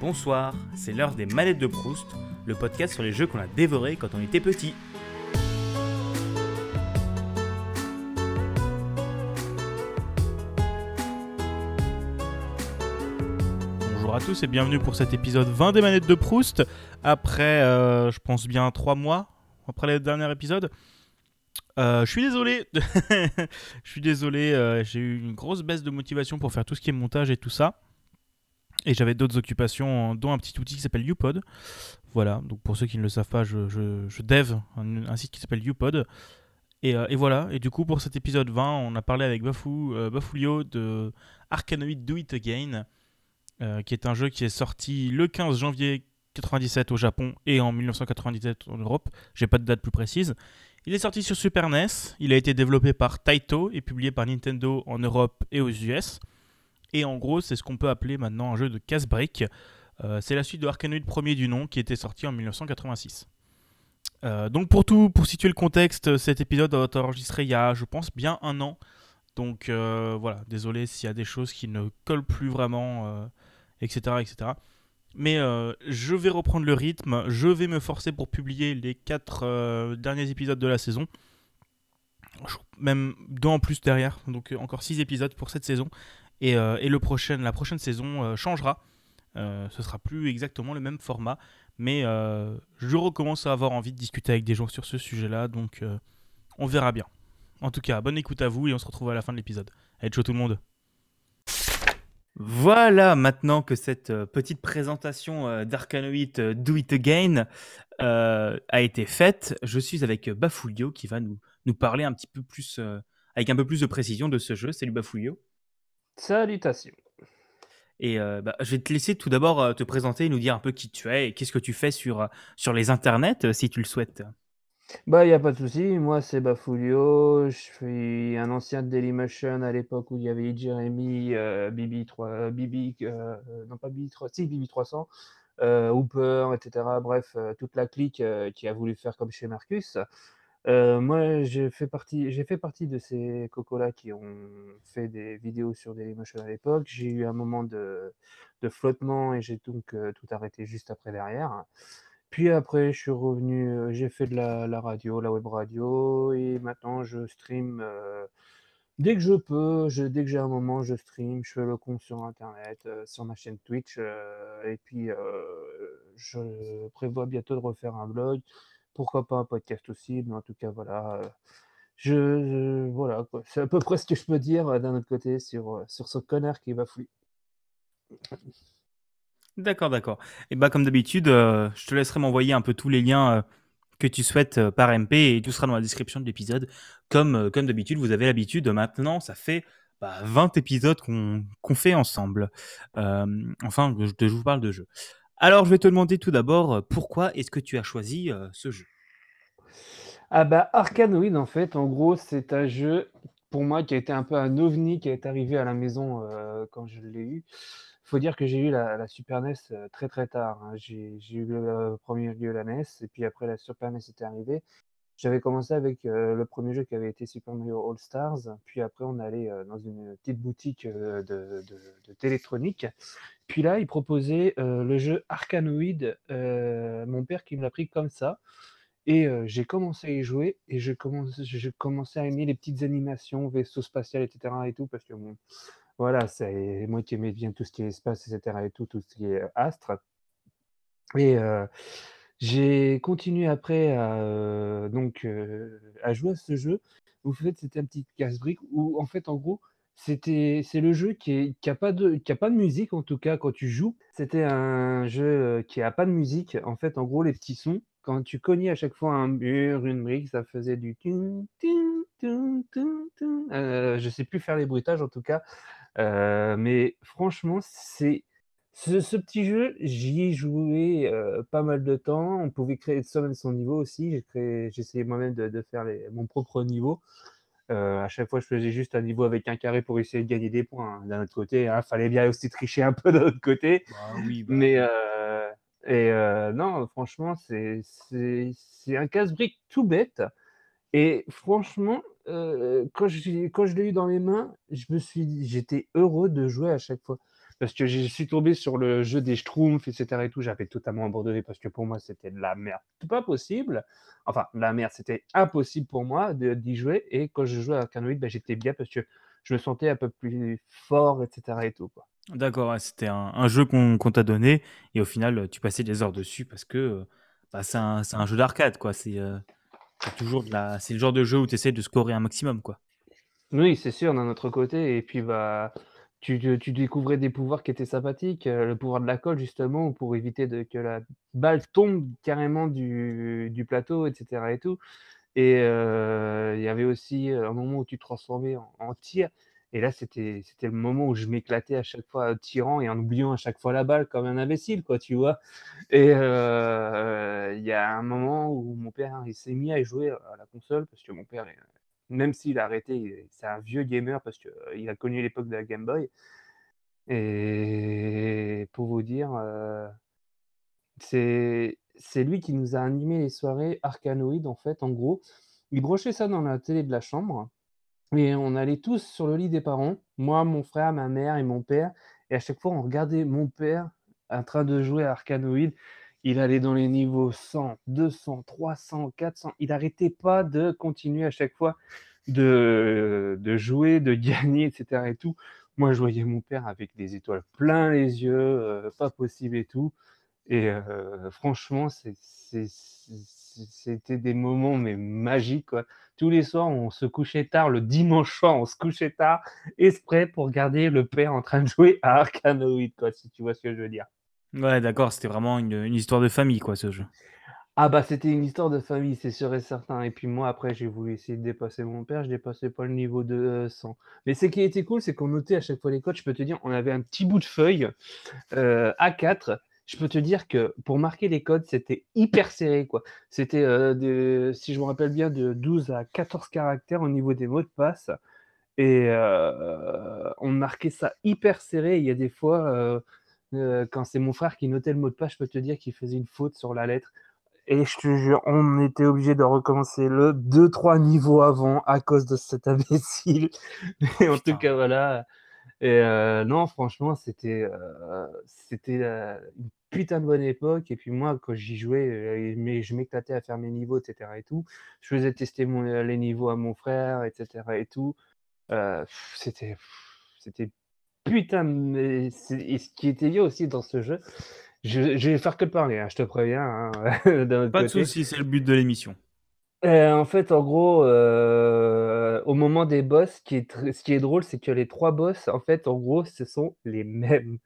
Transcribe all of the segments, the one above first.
Bonsoir, c'est l'heure des manettes de Proust, le podcast sur les jeux qu'on a dévorés quand on était petit. Bonjour à tous et bienvenue pour cet épisode 20 des manettes de Proust. Après, euh, je pense bien 3 mois, après le dernier épisode. Euh, je suis désolé, je suis désolé, euh, j'ai eu une grosse baisse de motivation pour faire tout ce qui est montage et tout ça. Et j'avais d'autres occupations, dont un petit outil qui s'appelle YouPod. Voilà, donc pour ceux qui ne le savent pas, je, dev un, site qui s'appelle YouPod. Et, et, voilà, et du coup pour cet épisode 20, on a parlé avec Bafou, Bafulio de Arkanoid Do It Again, euh, qui est un jeu qui est sorti le 15 janvier 97 au Japon et en 1997 en Europe. J'ai pas de date plus précise. Il est sorti sur Super NES. Il a été développé par Taito et publié par Nintendo en Europe et aux US. Et en gros, c'est ce qu'on peut appeler maintenant un jeu de casse-briques. Euh, c'est la suite de Arkanoid premier du nom qui était sorti en 1986. Euh, donc pour tout, pour situer le contexte, cet épisode a été enregistré il y a, je pense, bien un an. Donc voilà, désolé s'il y a des choses qui ne collent plus vraiment etc. etc. Mais euh, je vais reprendre le rythme, je vais me forcer pour publier les 4 euh, derniers épisodes de la saison. Même deux en plus derrière, donc euh, encore 6 épisodes pour cette saison. Et, et le prochain, la prochaine saison changera. ce sera plus exactement le même format. Mais je recommence à avoir envie de discuter avec des gens sur ce sujet-là, donc on verra bien. En tout cas, bonne écoute à vous et on se retrouve à la fin de l'épisode. Allez, ciao tout le monde voilà, maintenant que cette euh, petite présentation euh, euh, Do It Again a été faite, je suis avec Bafulio qui va nous, parler un petit peu plus, avec un peu plus de précision de ce jeu. Salut Bafulio. Salutations. Et bah, je vais te laisser tout d'abord te présenter et nous dire un peu qui tu es et qu'est-ce que tu fais sur, sur les internets, si tu le souhaites. Bah, il y a pas de souci. Moi, c'est Bafulio. Je suis un ancien de Dailymotion à l'époque où il y avait Jeremy, euh, BB3, BB, euh, non pas BB3, si BB300, euh, Hooper, etc. Bref, euh, toute la clique euh, qui a voulu faire comme chez Marcus. Euh, moi, j'ai fait partie, j'ai fait partie de ces cocos-là qui ont fait des vidéos sur Dailymotion à l'époque. J'ai eu un moment de, de flottement et j'ai donc tout arrêté juste après derrière. Puis après, je suis revenu, euh, j'ai fait de la radio, la web radio et maintenant je stream, euh, dès que je peux, dès que j'ai un moment, je stream, je fais le compte sur internet, euh, sur ma chaîne Twitch, et puis, je prévois bientôt de refaire un vlog. Pourquoi pas un podcast aussi, mais en tout cas voilà, je voilà. C'est à peu près ce que je peux dire, d'un autre côté sur, sur ce connard qui va fouiller. D'accord, d'accord. Et bah comme d'habitude, euh, je te laisserai m'envoyer un peu tous les liens euh, que tu souhaites euh, par MP et tout sera dans la description de l'épisode. Comme, comme d'habitude, vous avez l'habitude, maintenant, ça fait 20 bah, épisodes qu'on fait ensemble. enfin, je vous parle de jeu. Alors, je vais te demander tout d'abord, pourquoi est-ce que tu as choisi ce jeu? Ah bah Arkanoid, en fait, en gros, c'est un jeu, pour moi, qui a été un peu un ovni qui est arrivé à la maison quand je l'ai eu faut dire que j'ai eu la, Super NES très très tard. Hein. J'ai eu le premier lieu la NES et puis après la Super NES était arrivée. J'avais commencé avec le premier jeu qui avait été Super Mario All Stars, puis après on allait dans une petite boutique de, de, télétronique. Puis là, il proposait le jeu Arkanoid, mon père qui me l'a pris comme ça. Et j'ai commencé à y jouer et je commençais, à aimer les petites animations, vaisseaux spatial, etc. et tout, parce que bon, voilà, c'est moi qui aimais bien tout ce qui est espace, etc. et tout, tout ce qui est astre. Et j'ai continué après à, donc, à jouer à ce jeu. En fait, c'était un petit casse-brique où, en fait, en gros, c'était c'est le jeu qui est qui a pas de pas de musique, en tout cas, quand tu joues. C'était un jeu, qui a pas de musique. En fait, en gros, les petits sons, quand tu cognais à chaque fois un mur, une brique, ça faisait du je sais plus faire les bruitages, en tout cas. Euh, mais franchement, c'est ce, petit jeu, j'y ai joué pas mal de temps. On pouvait créer soi-même son niveau aussi. J'ai créé, essayé moi-même de, faire mon propre niveau. à chaque fois, je faisais juste un niveau avec un carré pour essayer de gagner des points. Hein. D'un autre côté, il hein, fallait bien aussi tricher un peu de l'autre côté. Bah oui, bah mais et non, franchement, c'est un casse-brique tout bête. Et franchement, quand je quand je l'ai eu dans les mains, je me suis j'étais heureux de jouer à chaque fois. Parce que je suis tombé sur le jeu des Schtroumpfs, etc. et tout, j'avais totalement abandonné parce que pour moi, c'était de la merde. Pas possible. Enfin, de la merde, c'était impossible pour moi d'y jouer. Et quand je jouais à Arcanoid, ben, j'étais bien parce que je me sentais un peu plus fort, etc. et tout, quoi. D'accord, c'était un, jeu qu'on t'a donné et au final, tu passais des heures dessus parce que bah, c'est un, un, jeu d'arcade, quoi. C'est toujours de la, c'est le genre de jeu où tu essaies de scorer un maximum, quoi. Oui, c'est sûr, d'un autre côté. Et puis, bah, tu, découvrais des pouvoirs qui étaient sympathiques. le pouvoir de la colle, justement, pour éviter que la balle tombe carrément du, plateau, etc. Et tout. Et il y avait aussi un moment où tu te transformais en, tir. Et là, c'était le moment où je m'éclatais à chaque fois tirant et en oubliant à chaque fois la balle comme un imbécile, quoi, tu vois. Et il y a un moment où mon père, il s'est mis à jouer à la console parce que mon père, même s'il a arrêté, c'est un vieux gamer parce qu'il a connu l'époque de la Game Boy. Et pour vous dire, c'est c'est lui qui nous a animé les soirées Arcanoïdes, en fait, en gros. Il brochait ça dans la télé de la chambre et on allait tous sur le lit des parents, moi, mon frère, ma mère et mon père et à chaque fois, on regardait mon père en train de jouer à Arcanoïde. Il allait dans les niveaux 100, 200, 300, 400. Il n'arrêtait pas de continuer à chaque fois de, de jouer, de gagner, etc. Et tout. Moi, je voyais mon père avec des étoiles plein les yeux, euh, pas possible et tout. Et franchement, c'était des moments mais magiques. Tous les soirs, on se couchait tard, le dimanche soir, on se couchait tard, exprès pour regarder le père en train de jouer à Arcanoid, si tu vois ce que je veux dire. Ouais, d'accord, c'était vraiment une, histoire de famille, quoi, ce jeu. Ah bah c'était une histoire de famille, c'est sûr et certain. Et puis moi, après, j'ai voulu essayer de dépasser mon père, je dépassais pas le niveau de 100. Mais ce qui était cool, c'est qu'on notait à chaque fois les codes, je peux te dire, on avait un petit bout de feuille A4 je peux te dire que pour marquer les codes, c'était hyper serré. quoi. C'était, euh, si je me rappelle bien, de 12 à 14 caractères au niveau des mots de passe. Et euh, on marquait ça hyper serré. Il y a des fois, euh, quand c'est mon frère qui notait le mot de passe, je peux te dire qu'il faisait une faute sur la lettre. Et je te jure, on était obligé de recommencer le 2-3 niveaux avant à cause de cet imbécile. Mais en tout cas, voilà. Et non, franchement, c'était c'était une putain de bonne époque. Et puis moi, quand j'y jouais, mais je m'éclatais à faire mes niveaux, etc. Et tout. Je faisais tester mon, les niveaux à mon frère, etc. Et tout. c'était c'était putain. Mais et ce qui était bien aussi dans ce jeu, je, vais faire que parler, hein, je te préviens. Hein, Pas de soucis, c'est le but de l'émission. en fait, en gros, au moment des boss, ce qui est, ce qui est drôle, c'est que les trois boss, en fait, en gros, ce sont les mêmes.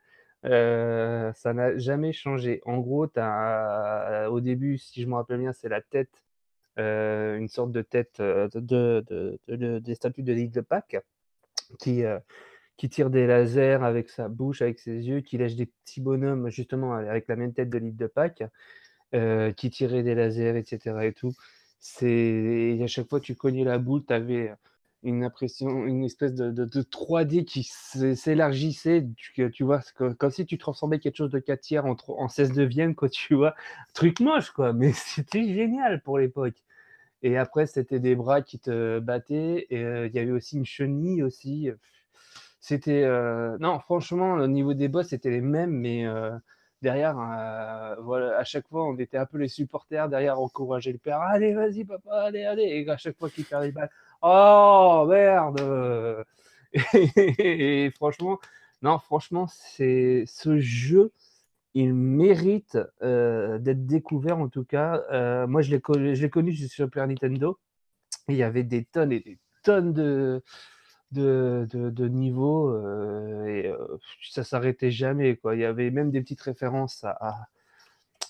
ça n'a jamais changé. En gros, as, au début, si je me rappelle bien, c'est la tête, une sorte de tête de, des statues de l'île de Pâques qui, qui tire des lasers avec sa bouche, avec ses yeux, qui lèche des petits bonhommes, justement, avec la même tête de l'île de Pâques, qui tirait des lasers, etc. et tout. À chaque fois tu cognais la boule, tu avais une impression, une espèce de, de, 3D qui s'élargissait, tu, vois, comme si tu transformais quelque chose de 4 tiers en, en 16 neuvième, quoi, tu vois. Truc moche, quoi, mais c'était génial pour l'époque. Et après, c'était des bras qui te battaient, et euh, il y avait aussi une chenille aussi. C'était... Euh, non, franchement, au niveau des boss, c'était les mêmes, mais... Euh, derrière, euh, à chaque fois, on était un peu les supporters derrière, encourager le père. Allez, vas-y, papa, allez, allez. Et à chaque fois qu'il perd les balles, oh merde. Et, franchement, non, franchement, c'est ce jeu, il mérite d'être découvert en tout cas. Moi, je l'ai connu, connu sur Super Nintendo. Il y avait des tonnes et des tonnes de de, de, de niveau euh, et euh, ça s'arrêtait jamais. Quoi. Il y avait même des petites références à,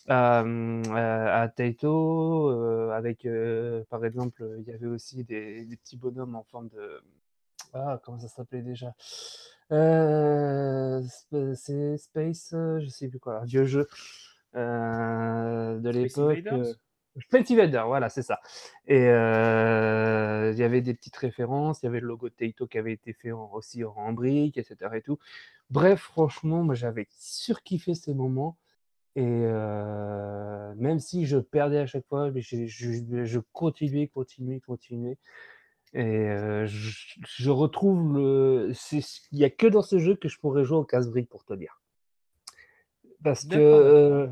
à, à, Taito, euh, avec par exemple, il y avait aussi des, des, petits bonhommes en forme de. Ah, comment ça s'appelait déjà? C'est Space, je sais plus quoi, un vieux jeu de l'époque. Space Invader, voilà, c'est ça. Et il y avait des petites références, il y avait le logo de Taito qui avait été fait aussi en briques, etc. Et tout. Bref, franchement, moi j'avais surkiffé ces moments. Et même si je perdais à chaque fois, je, je, je continuais, continuais, continuais. Et heu, je je retrouve le il y a que dans ce jeu que je pourrais jouer au casse-briques pour te dire. Parce que,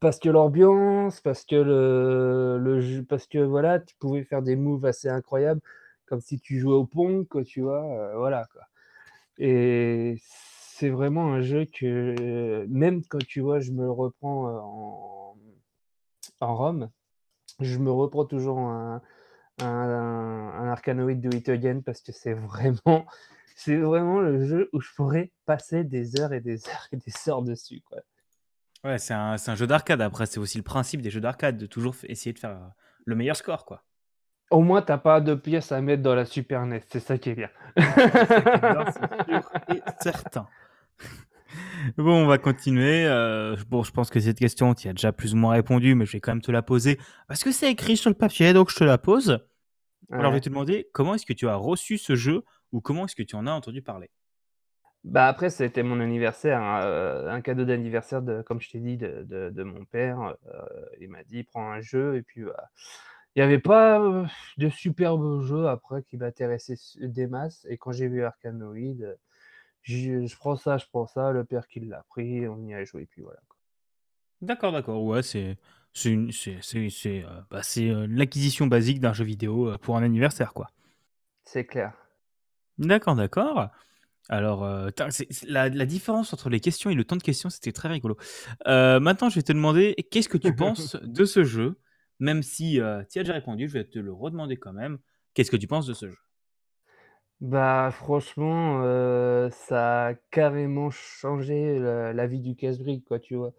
parce que l'ambiance, parce que le jeu parce que voilà, tu pouvais faire des moves assez incroyables, comme si tu jouais au Pong quoi, tu vois? Heu, voilà quoi. Et c'est vraiment un jeu que même quand tu vois, je me le reprends, heu, en en ROM, je me reprends toujours un un un Arkanoid Do It Again parce que c'est vraiment c'est vraiment le jeu où je pourrais passer des heures et des heures et des heures dessus, quoi. Ouais, c'est un, c'est un jeu d'arcade. Après, c'est aussi le principe des jeux d'arcade, de toujours f- essayer de faire euh, le meilleur score, quoi. Au moins, tu as pas de pièces à mettre dans la Super NES, c'est ça qui est bien. C'est ça qui est bien, c'est sûr et certain. Bon, on va continuer. euh, bon, je pense que cette question, tu as déjà plus ou moins répondu, mais je vais quand même te la poser parce que c'est écrit sur le papier, donc je te la pose. Alors, je vais te demander comment est-ce que tu as reçu ce jeu ou comment est-ce que tu en as entendu parler? Bah, après, c'était mon anniversaire, hein, heu, un cadeau d'anniversaire de comme je t'ai dit, de de de mon père, heu, il m'a dit: «Prends un jeu» et puis, bah, il y avait pas, heu, de superbes jeux après qui m'intéressaient s des masses et quand j'ai vu Arkanoid, heu, je prends ça, je prends ça, le père qui l'a pris, on y a joué et puis voilà, quoi. D'accord, d'accord. Ouais, c'est c'est une c'est c'est c'est, heu, bah, c'est, heu, l'acquisition basique d'un jeu vidéo, heu, pour un anniversaire, quoi. C'est clair. D'accord, d'accord. Alors, tain, c'est c'est la la différence entre les questions et le temps de questions, c'était très rigolo. Heu, maintenant, je vais te demander qu'est-ce que tu penses de ce jeu? Même si, heu, tu y as déjà répondu, je vais te le redemander quand même. Qu'est-ce que tu penses de ce jeu? Bah, franchement, heu, ça a carrément changé la la vie du casse-brique, quoi, tu vois?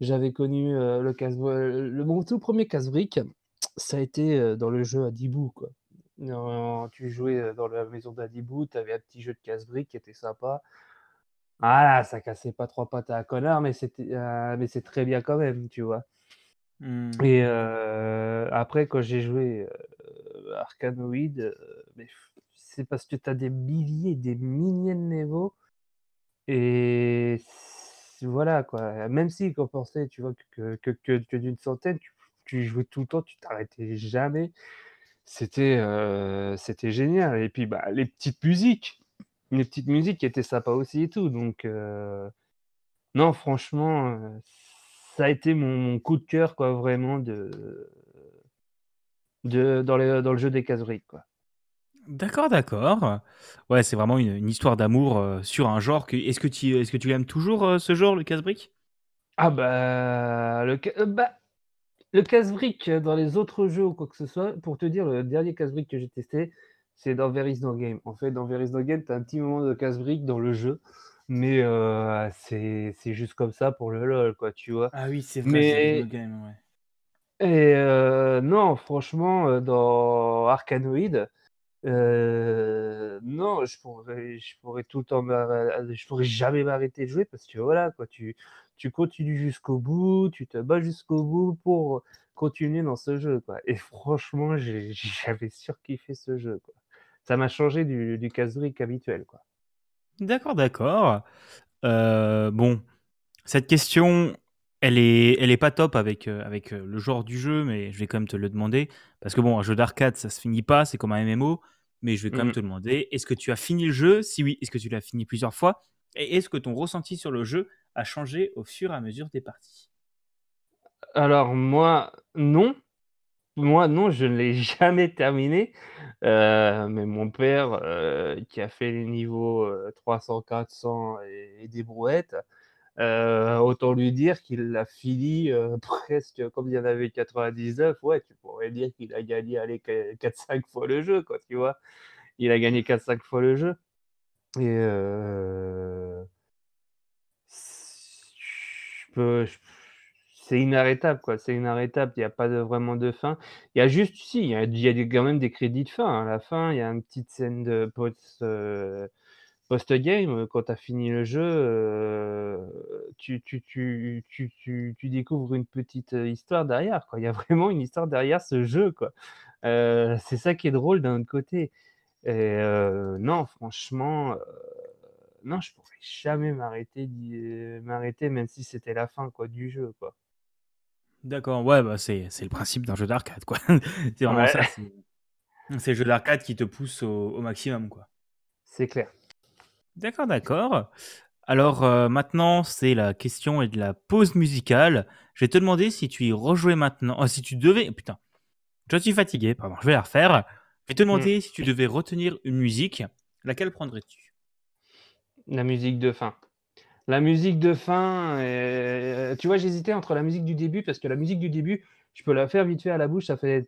J'avais connu, heu, le casse le mon tout premier casse-brique, ça a été, heu, dans le jeu Hadibou, quoi. Dans tu jouais, dans la maison d'Hadibou, tu avais un petit jeu de casse-brique qui était sympa. Voilà, ça cassait pas 3 pattes à un connard, mais c'était, mais c'est très bien quand même, tu vois? Mmh. Et après quand j'ai joué, f c'est parce que tu as des milliers, des milliers de niveaux et voilà quoi. Même si qu'on pensait, tu vois, que que que que d'une centaine, tu tu jouais tout le temps, tu t'arrêtais jamais. C'était, c'était génial et puis, bah, les petites musiques, les petites musiques étaient sympas aussi et tout donc non franchement, ça a été mon mon coup de cœur quoi, vraiment de de dans le dans le jeu des casse-briques, quoi. D'accord, d'accord. Ouais, c'est vraiment une une histoire d'amour, sur un genre que est-ce que tu est-ce que tu aimes toujours, ce genre, le casse-briques? Ah bah, le ca bah, le casse-briques, heu, dans les autres jeux ou quoi que ce soit, pour te dire, le dernier casse-briques que j'ai testé, c'est dans There is no game. En fait, dans There is no game, tu as un petit moment de casse-briques dans le jeu, mais heu, c'est juste comme ça pour le LOL, quoi, tu vois? Ah oui, c'est vrai, no game, ouais. et heu, non, franchement, heu, dans Arkanoid, Heu, non, je pourrais je pourrais tout le temps je pourrais jamais m'arrêter de jouer parce que voilà quoi, tu tu continues jusqu'au bout, tu te bats jusqu'au bout pour continuer dans ce jeu quoi et franchement, j'avais surkiffé ce jeu quoi. Ça m'a changé du du casse-briques habituel quoi. D'accord, d'accord. Heu, bon Cette question, elle est elle est pas top avec, heu, avec, le genre du jeu, mais je vais quand même te le demander. Parce que bon, un jeu d'arcade, ça se finit pas, c'est comme un MMO. Mais je vais quand même Mmh. te demander, est-ce que tu as fini le jeu? Si oui, est-ce que tu l'as fini plusieurs fois? Et est-ce que ton ressenti sur le jeu a changé au fur et à mesure des parties? Alors moi, non. Moi non, je ne l'ai jamais terminé, heu, mais mon père, heu, qui a fait les niveaux, heu, 300-400 et et des brouettes, Heu, autant lui dire qu'il l'a fini, heu, presque comme il y en avait 99, ouais, tu pourrais dire qu'il a gagné, allez, que 4-5 fois le jeu, quoi, tu vois? Il a gagné 4-5 fois le jeu et je c'est inarrêtable, quoi, c'est inarrêtable, il y a pas vraiment de fin. Il y a juste si, il y a quand même des crédits de fin, hein, à la fin, il y a une petite scène de heu Post-game, heu, quand tu as fini le jeu, heu, tu découvres une petite, histoire derrière. Il y a vraiment une histoire derrière ce jeu, quoi. C'est ça qui est drôle d'un autre côté non franchement, non, je pourrais jamais m'arrêter d'y m'arrêter même si c'était la fin, quoi, du jeu, quoi. D'accord, ouais, bah, c'est c'est le principe d'un jeu d'arcade, quoi. C'est vraiment Ouais. ça, c'est le jeu d'arcade qui te pousse au, au maximum, quoi. C'est clair. D'accord, d'accord. Alors euh, maintenant, c'est la question et de la pause musicale. Je vais te demander si tu y rejouais maintenant. Oh, si tu devais. Putain. Je suis fatigué, pardon. Je vais la refaire. Je vais te demander si tu devais retenir une musique. Laquelle prendrais-tu? La musique de fin. La musique de fin, euh, tu vois, j'hésitais entre la musique du début, parce que la musique du début, je peux la faire vite fait à la bouche, ça fait.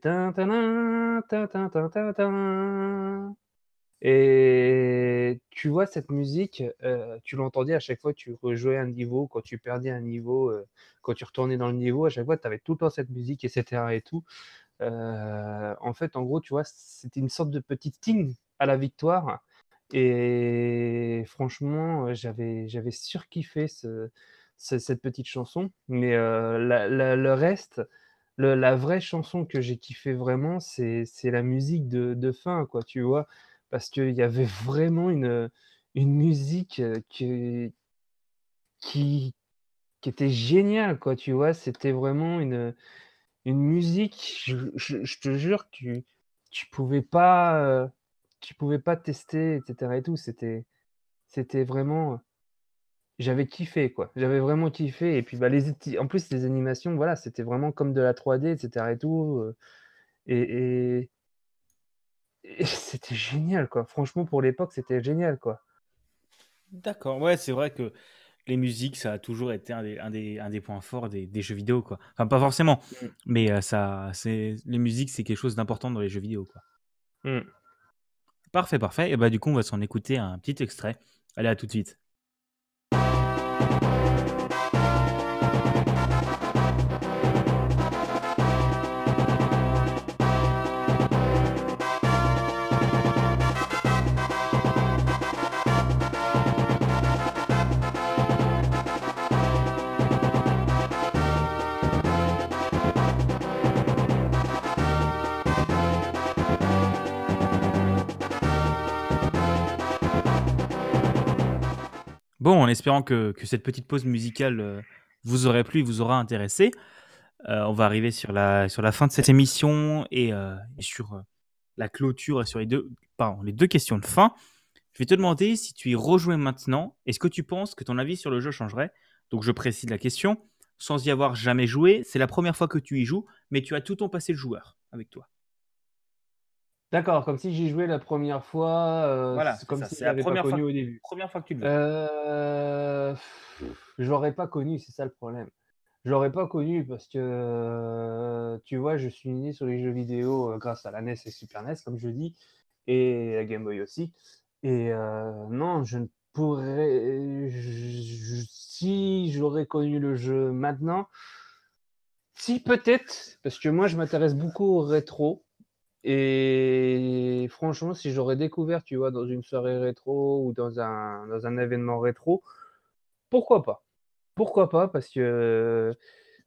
Et tu vois, cette musique, euh, tu l'entendais à chaque fois que tu rejouais un niveau, quand tu perdais un niveau, euh, quand tu retournais dans le niveau, à chaque fois, tu avais tout le temps cette musique, etc. Et tout. En fait, en gros, tu vois, c'était une sorte de petit ting à la victoire. Et franchement, j'avais, j'avais surkiffé ce, cette petite chanson. Mais le reste, la vraie chanson que j'ai kiffé vraiment, c'est, la musique de, de fin, quoi, tu vois? Parce qu'il y avait vraiment une, une musique qui, qui, était géniale, quoi, tu vois? C'était vraiment une, une musique, je, te jure, tu, tu pouvais pas, tu pouvais pas tester, etc. et tout. C'était, c'était vraiment, j'avais kiffé, quoi. J'avais vraiment kiffé. Et puis, bah, les, en plus, les animations, voilà, c'était vraiment comme de la 3D, etc. et tout. et, c'était génial, quoi. Franchement, pour l'époque, c'était génial, quoi. D'accord, ouais, c'est vrai que les musiques, ça a toujours été un des, un des, un des points forts des, des, jeux vidéo, quoi. Enfin, pas forcément, mm. mais euh, ça, c'est les musiques, c'est quelque chose d'important dans les jeux vidéo, quoi. Mm. Parfait, parfait. Et bah, du coup, on va s'en écouter un petit extrait. Allez, à tout de suite. Bon, en espérant que, cette petite pause musicale euh, vous aurait plu et vous aura intéressé, euh, on va arriver sur la, fin de cette émission et, euh, sur la clôture et sur les deux, les deux questions de fin. Je vais te demander si tu y rejouais maintenant, est-ce que tu penses que ton avis sur le jeu changerait? Donc je précise la question, sans y avoir jamais joué, c'est la première fois que tu y joues, mais tu as tout ton passé de joueur avec toi. D'accord, comme si j'y jouais la première fois, euh, Voilà, c'est comme si je la première pas connu au début. première fois que tu le joues. je l'aurais pas connu, c'est ça le problème. Je l'aurais pas connu parce que, tu vois, je suis né sur les jeux vidéo, euh, grâce à la NES et Super NES, comme je dis et la Game Boy aussi et euh, non, je ne pourrais si j'aurais connu le jeu maintenant si peut-être, parce que moi je m'intéresse beaucoup au rétro et franchement, si j'aurais découvert, tu vois, dans une soirée rétro ou dans un, dans un événement rétro, pourquoi pas? Pourquoi pas? Parce que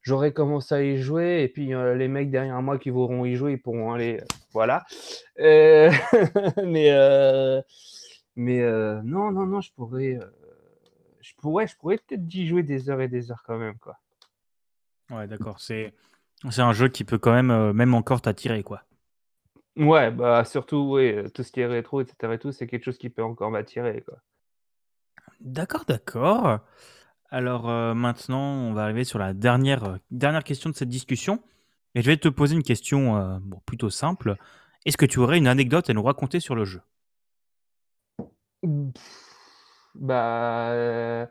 j'aurais commencé à y jouer et puis euh, les mecs derrière moi qui voudront y jouer, ils pourront aller. Euh, voilà. Euh, mais mais non, non, non, je pourrais. je pourrais, je pourrais peut-être y jouer des heures et des heures quand même, quoi. Ouais, d'accord. C'est c'est un jeu qui peut quand même, même encore t'attirer, quoi. Ouais, bah, surtout, oui, tout ce qui est rétro et et tout, c'est quelque chose qui peut encore m'attirer, quoi. D'accord, d'accord. Alors, maintenant, on va arriver sur la dernière, dernière question de cette discussion et je vais te poser une question, bon, plutôt simple. Est-ce que tu aurais une anecdote à nous raconter sur le jeu? bah,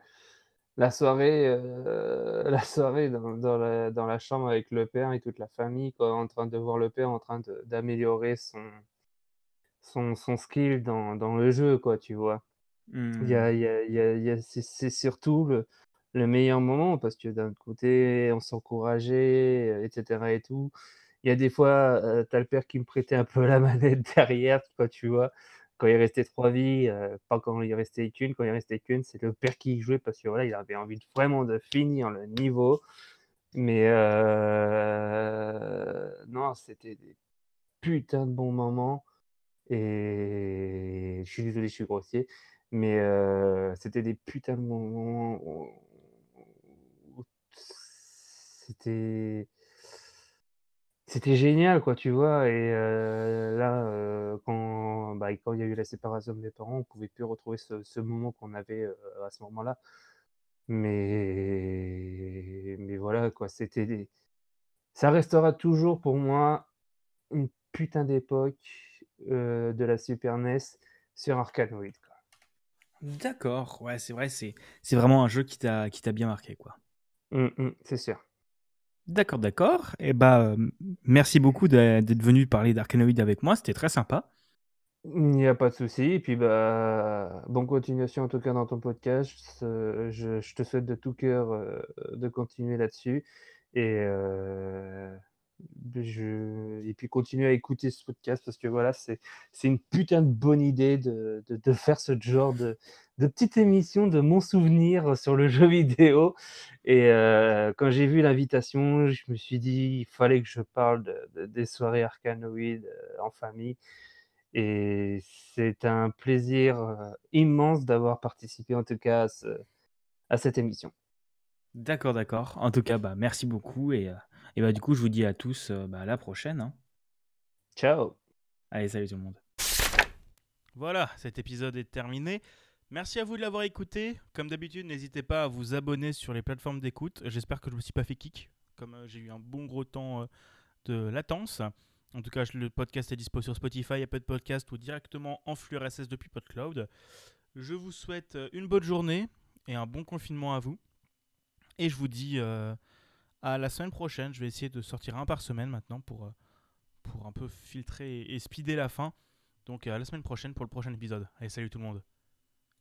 la soirée, euh, la soirée dans, dans, la, dans, la, chambre avec le père et toute la famille, quoi, en train de voir le père en train d'améliorer son, son, son, skill dans, dans, le jeu, quoi, tu vois. Il y a, mmh. y a, y a, c'est surtout le, le, meilleur moment parce que d'un côté, on s'encourageait, etc. et tout. Il y a des fois, euh, tu as le père qui me prêtait un peu la manette derrière, quoi, tu vois quand il restait trois vies, euh, pas quand il restait qu'une, quand il restait qu'une, c'est le père qui jouait parce que voilà, il avait envie de, vraiment de finir le niveau. Mais euh, non, c'était des putains de bons moments. Et je suis désolé, je suis grossier, mais euh, c'était des putains de moments. C'était c'était génial, quoi, tu vois? Et là, quand, bah, quand il y a eu la séparation de mes parents, on pouvait plus retrouver ce ce moment qu'on avait, à ce moment-là. Mais mais voilà, quoi, c'était des ça restera toujours pour moi une putain d'époque, de la Super NES sur Arkanoid, quoi. D'accord, ouais, c'est vrai, c'est c'est vraiment un jeu qui t'a qui t'a bien marqué, quoi. Mmh mh, c'est sûr. D'accord, d'accord et bah, hem, merci beaucoup d'ê d'être venu parler d'Arcanoid avec moi, c'était très sympa. Il n'y a pas de souci et puis, bah, bonne continuation en tout cas dans ton podcast. Je te souhaite de tout cœur, heu, de continuer là-dessus et heu, beh, je et puis continue à écouter ce podcast parce que voilà, c'est une putain de bonne idée de de faire ce genre de de petite émission de mon souvenir sur le jeu vidéo et heu, quand j'ai vu l'invitation, je me suis dit: «Il fallait que je parle de de des soirées Arkanoid, heu, en famille» et c'est un plaisir, heu, immense d'avoir participé en tout cas à ce à cette émission. D'accord, d'accord. En tout cas, bah, merci beaucoup et et bah, du coup, je vous dis à tous, bah, à la prochaine, hein. Ciao. Allez, salut tout le monde. Voilà, cet épisode est terminé. Merci à vous de l'avoir écouté. Comme d'habitude, n'hésitez pas à vous abonner sur les plateformes d'écoute. J'espère que je me suis pas fait kick, comme euh, j'ai eu un bon gros temps euh, de latence. En tout cas, le podcast est dispo sur Spotify, Apple Podcast ou directement en flux RSS depuis PodCloud. Je vous souhaite euh, une bonne journée et un bon confinement à vous. Et je vous dis à la semaine prochaine. Je vais essayer de sortir un par semaine maintenant pour, pour un peu filtrer et, et speeder la fin. Donc à la semaine prochaine pour le prochain épisode. Allez, salut tout le monde.